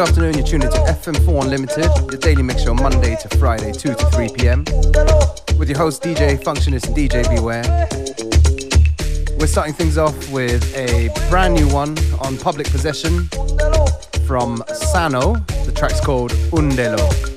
Good afternoon, you're tuned into FM4 Unlimited, your daily mix show Monday to Friday, 2 to 3 p.m. With your host DJ Functionist and DJ Beware. We're starting things off with a brand new one on public possession from Sano. The track's called Undelo.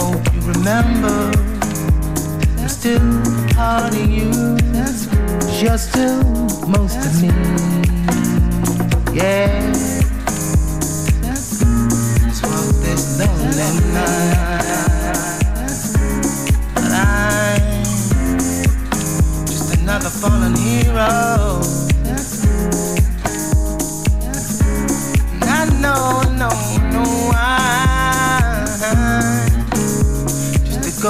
Hope you remember, I'm still part of you you're still most of me. Yeah. Walk this lonely night. But I'm just another fallen hero. I know, no, no, I'm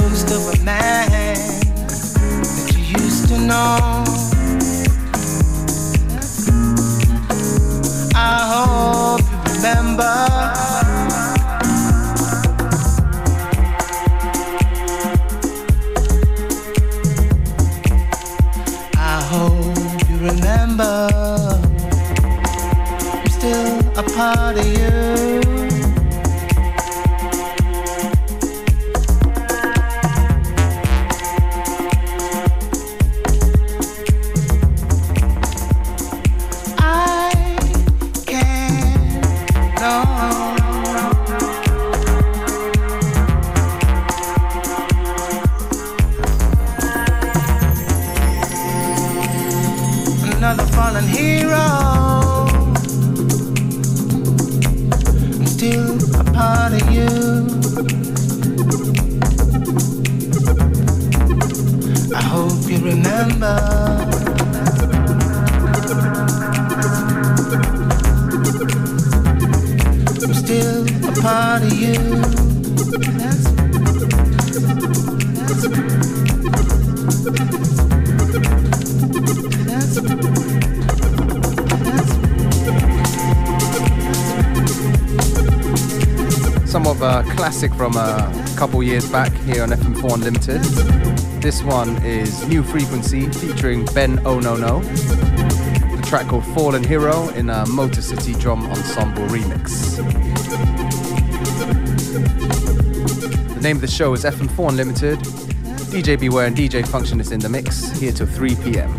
ghost of a man that you used to know. Uh, classic from uh, a couple years back here on FM4 Unlimited. This one is New Frequency featuring Ben Oh No No. The track called Fallen Hero in a Motor City Drum Ensemble remix. Name of the show is FM4 Unlimited. DJ Beware and DJ Functionist in the mix, here till 3 p.m.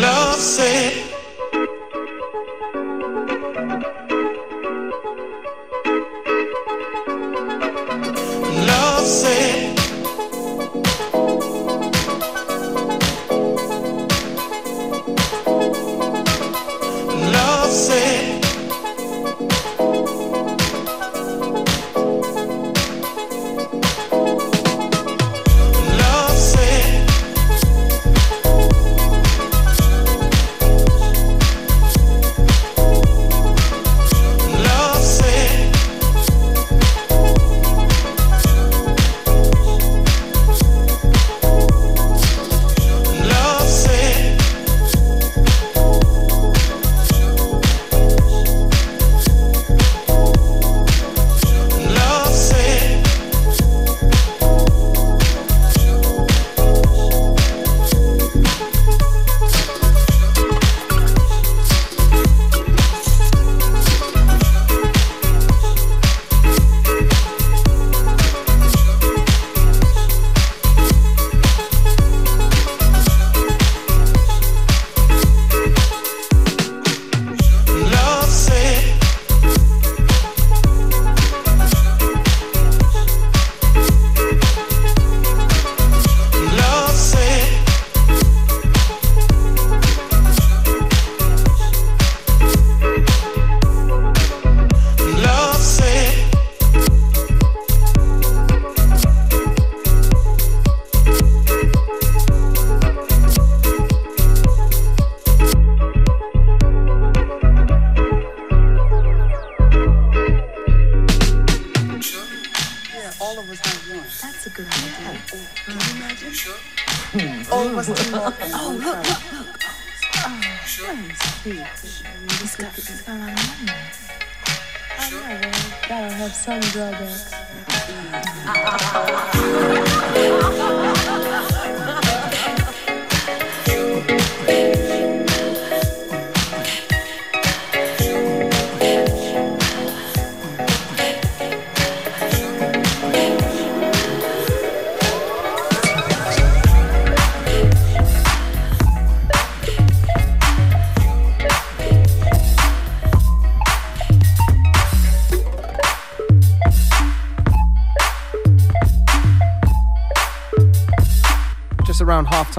love said.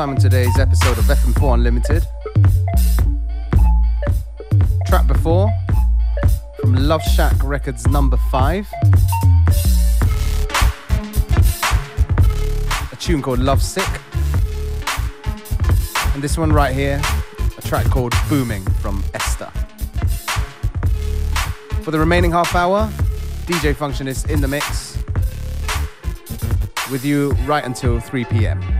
Time on today's episode of FM4 Unlimited. Track before from Love Shack Records number 5. A tune called Love Sick. And this one right here, a track called Booming from Esther. For the remaining half hour, DJ Functionist in the mix with you right until 3 p.m.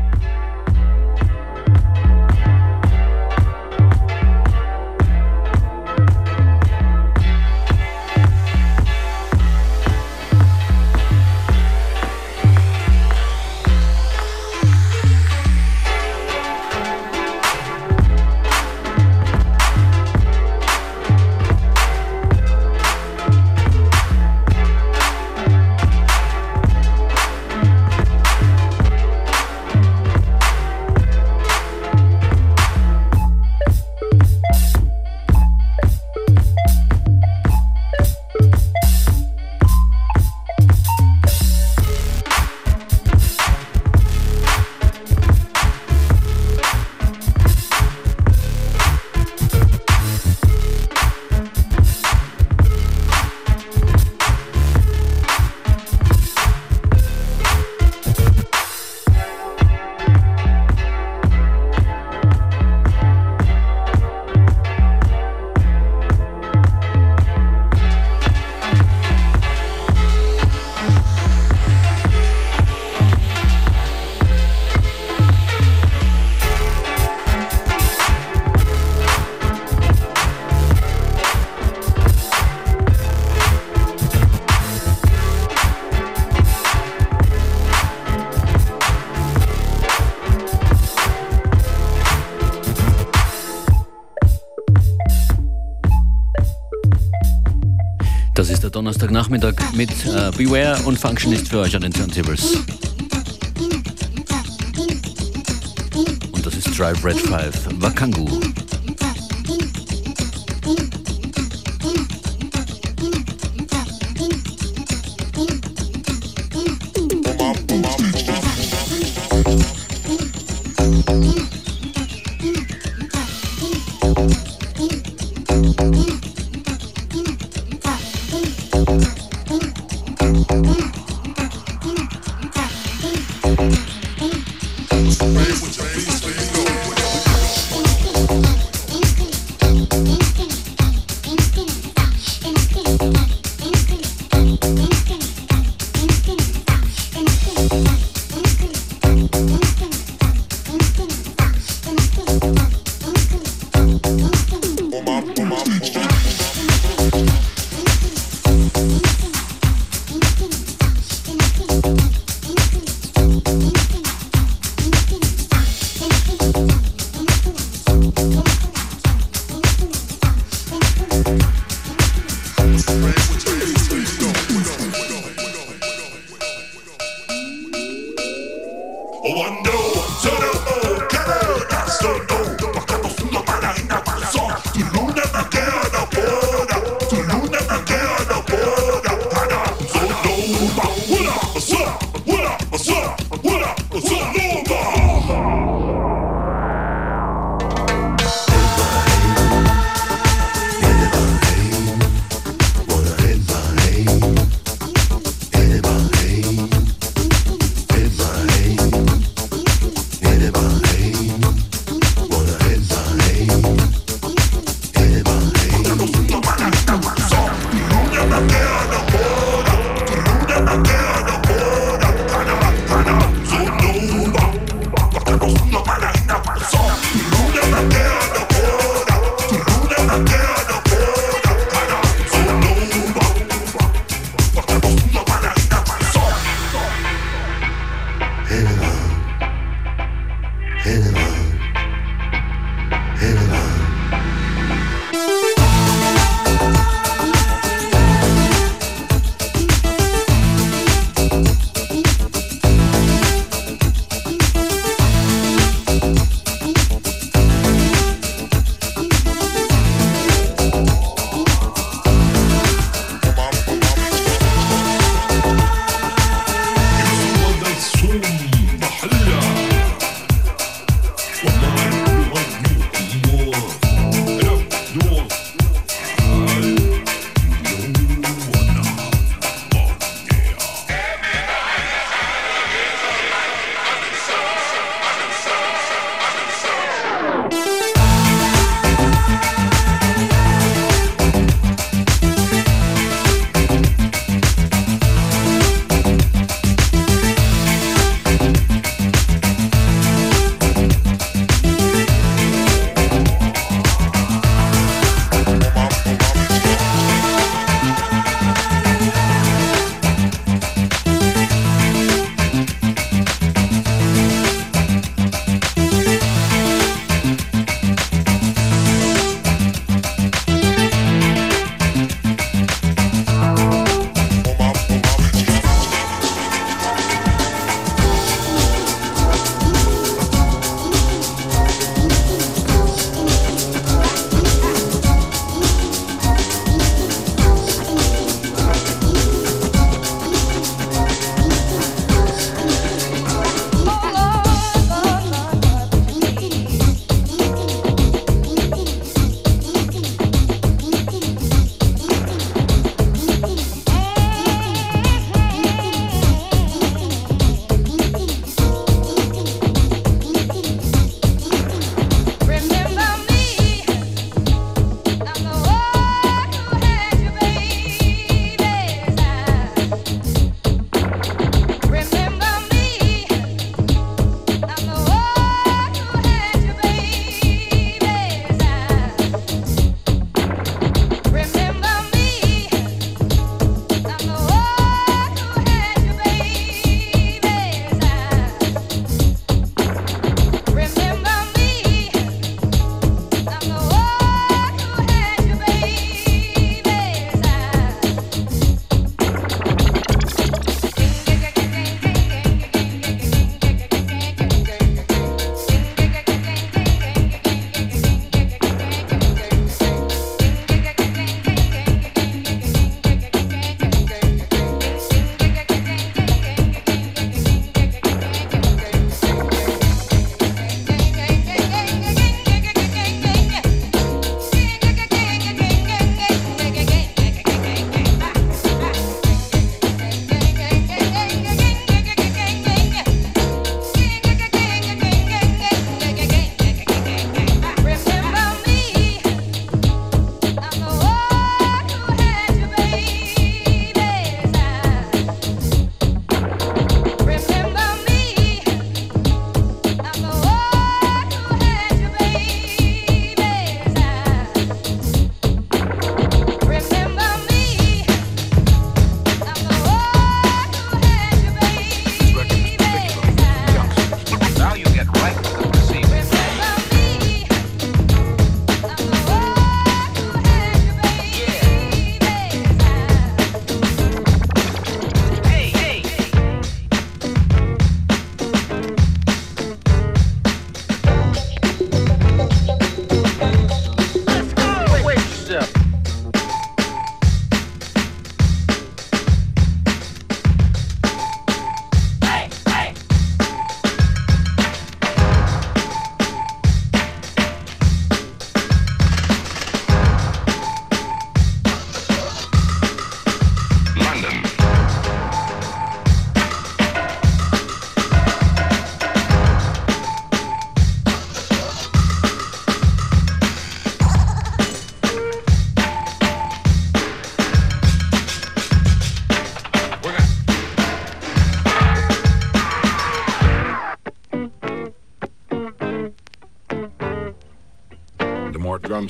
Donnerstagnachmittag mit äh, Beware und Functionist für euch an den Turntables. Und das ist Drive Red 5, Wakangu.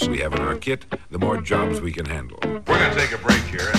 we have in our kit, the more jobs we can handle. We're going to take a break here.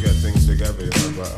get things together, you know, but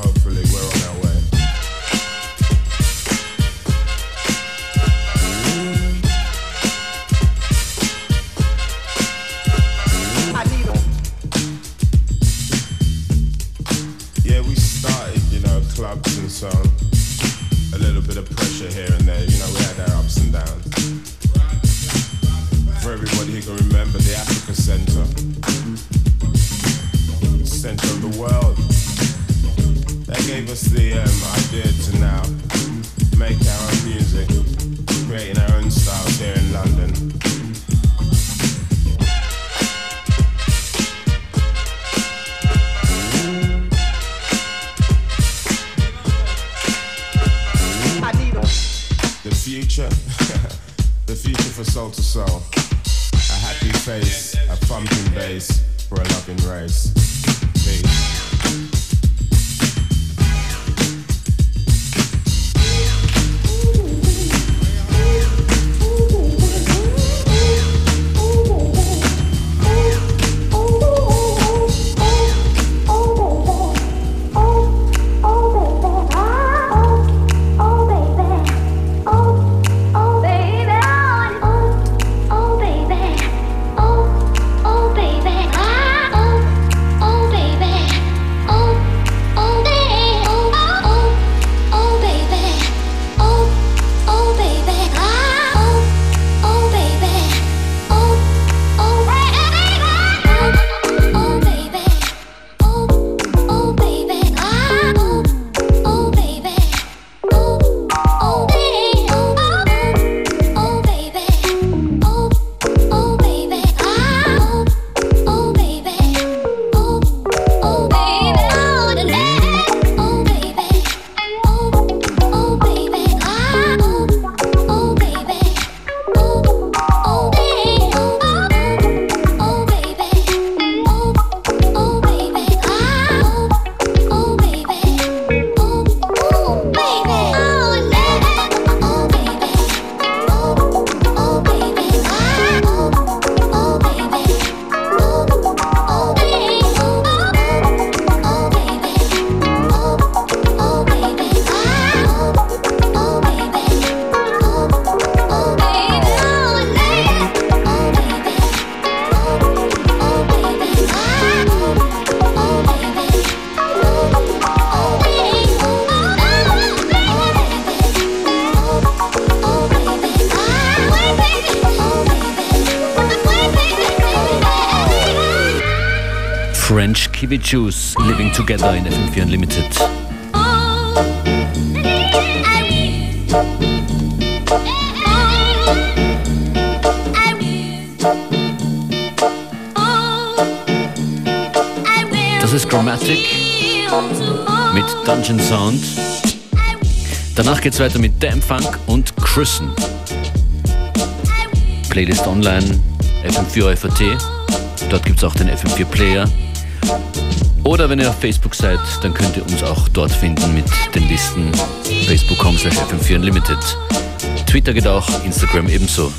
Together in FM4 Unlimited. Das ist Chromatic mit Dungeon Sound. Danach geht's weiter mit Damn Funk und Chrisen. Playlist online, FM4 FAT. Dort gibt's auch den FM4 Player. Oder wenn ihr auf Facebook seid, dann könnt ihr uns auch dort finden mit den Listen facebook.com slash FM4 Unlimited. Twitter geht auch, Instagram ebenso.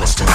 How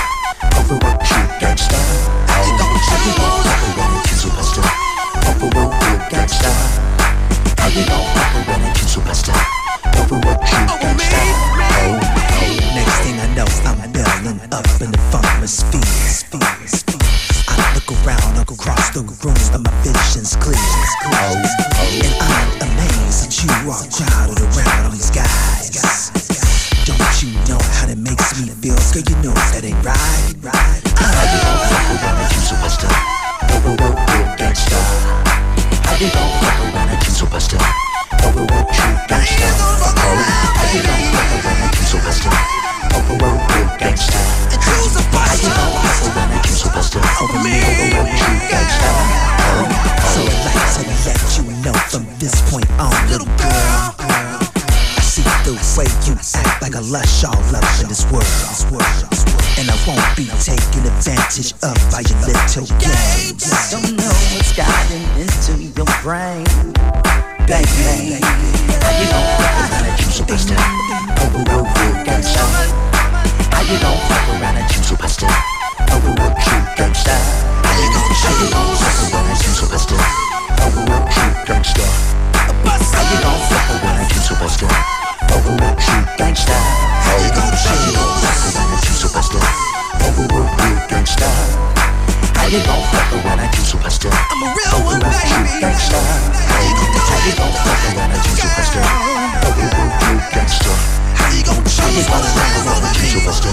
you gon' you gon' fuck around and choose a buster?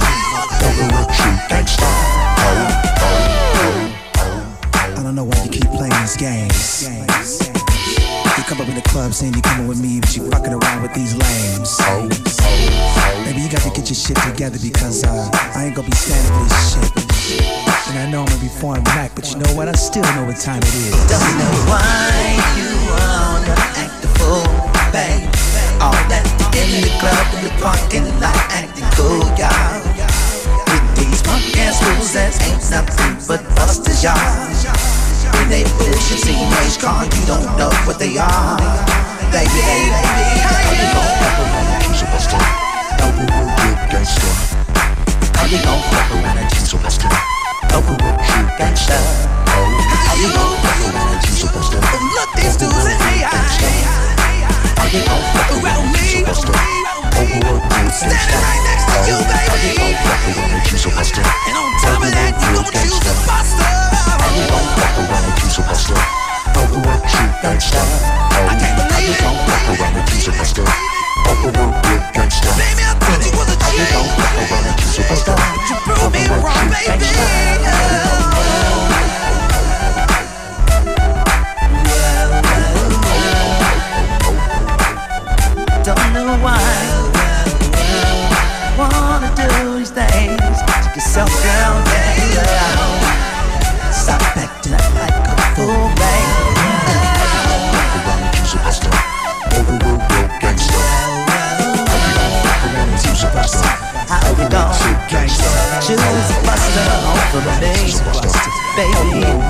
Overwork true gangsta. Oh, oh, oh. I don't know why you keep playing these games. You come up in the club saying you coming with me, but you fucking around with these lames. Maybe you got to get your shit together because uh, I ain't gonna be standing for this shit. And I know I'm gonna be falling back, but you know what? I still know what time it is. Don't know why you wanna act the fool, babe. All that in the club, in the parking lot, acting cool, y'all. With these punk ass fools that ain't nothing but busters, y'all. When they push a teenage car, you don't know what they are. Baby, baby, baby, how you gon' fuck around and choose a buster? Overwork real gangsta. Oh. How you gon' fuck around and choose a buster? Overwork true gangsta. How you gon' fuck around and choose a buster? Look these dudes in the eye. How you gon' fuck around and choose a buster? Overwork real gangsta. right next to you, baby. How you gon' fuck around and choose a buster? And on top of that, you gon' choose a buster. How you gon' fuck around and choose a buster? Overwork true gangsta. I can't believe it. How you gon' fuck around and choose a buster? Overwork real gangsta. Baby, I thought you was a G. How you gon' fuck around and choose a buster? You prove me wrong, baby. Yourself down, down. Stop acting like a fool, baby. Choose a buster over me, baby?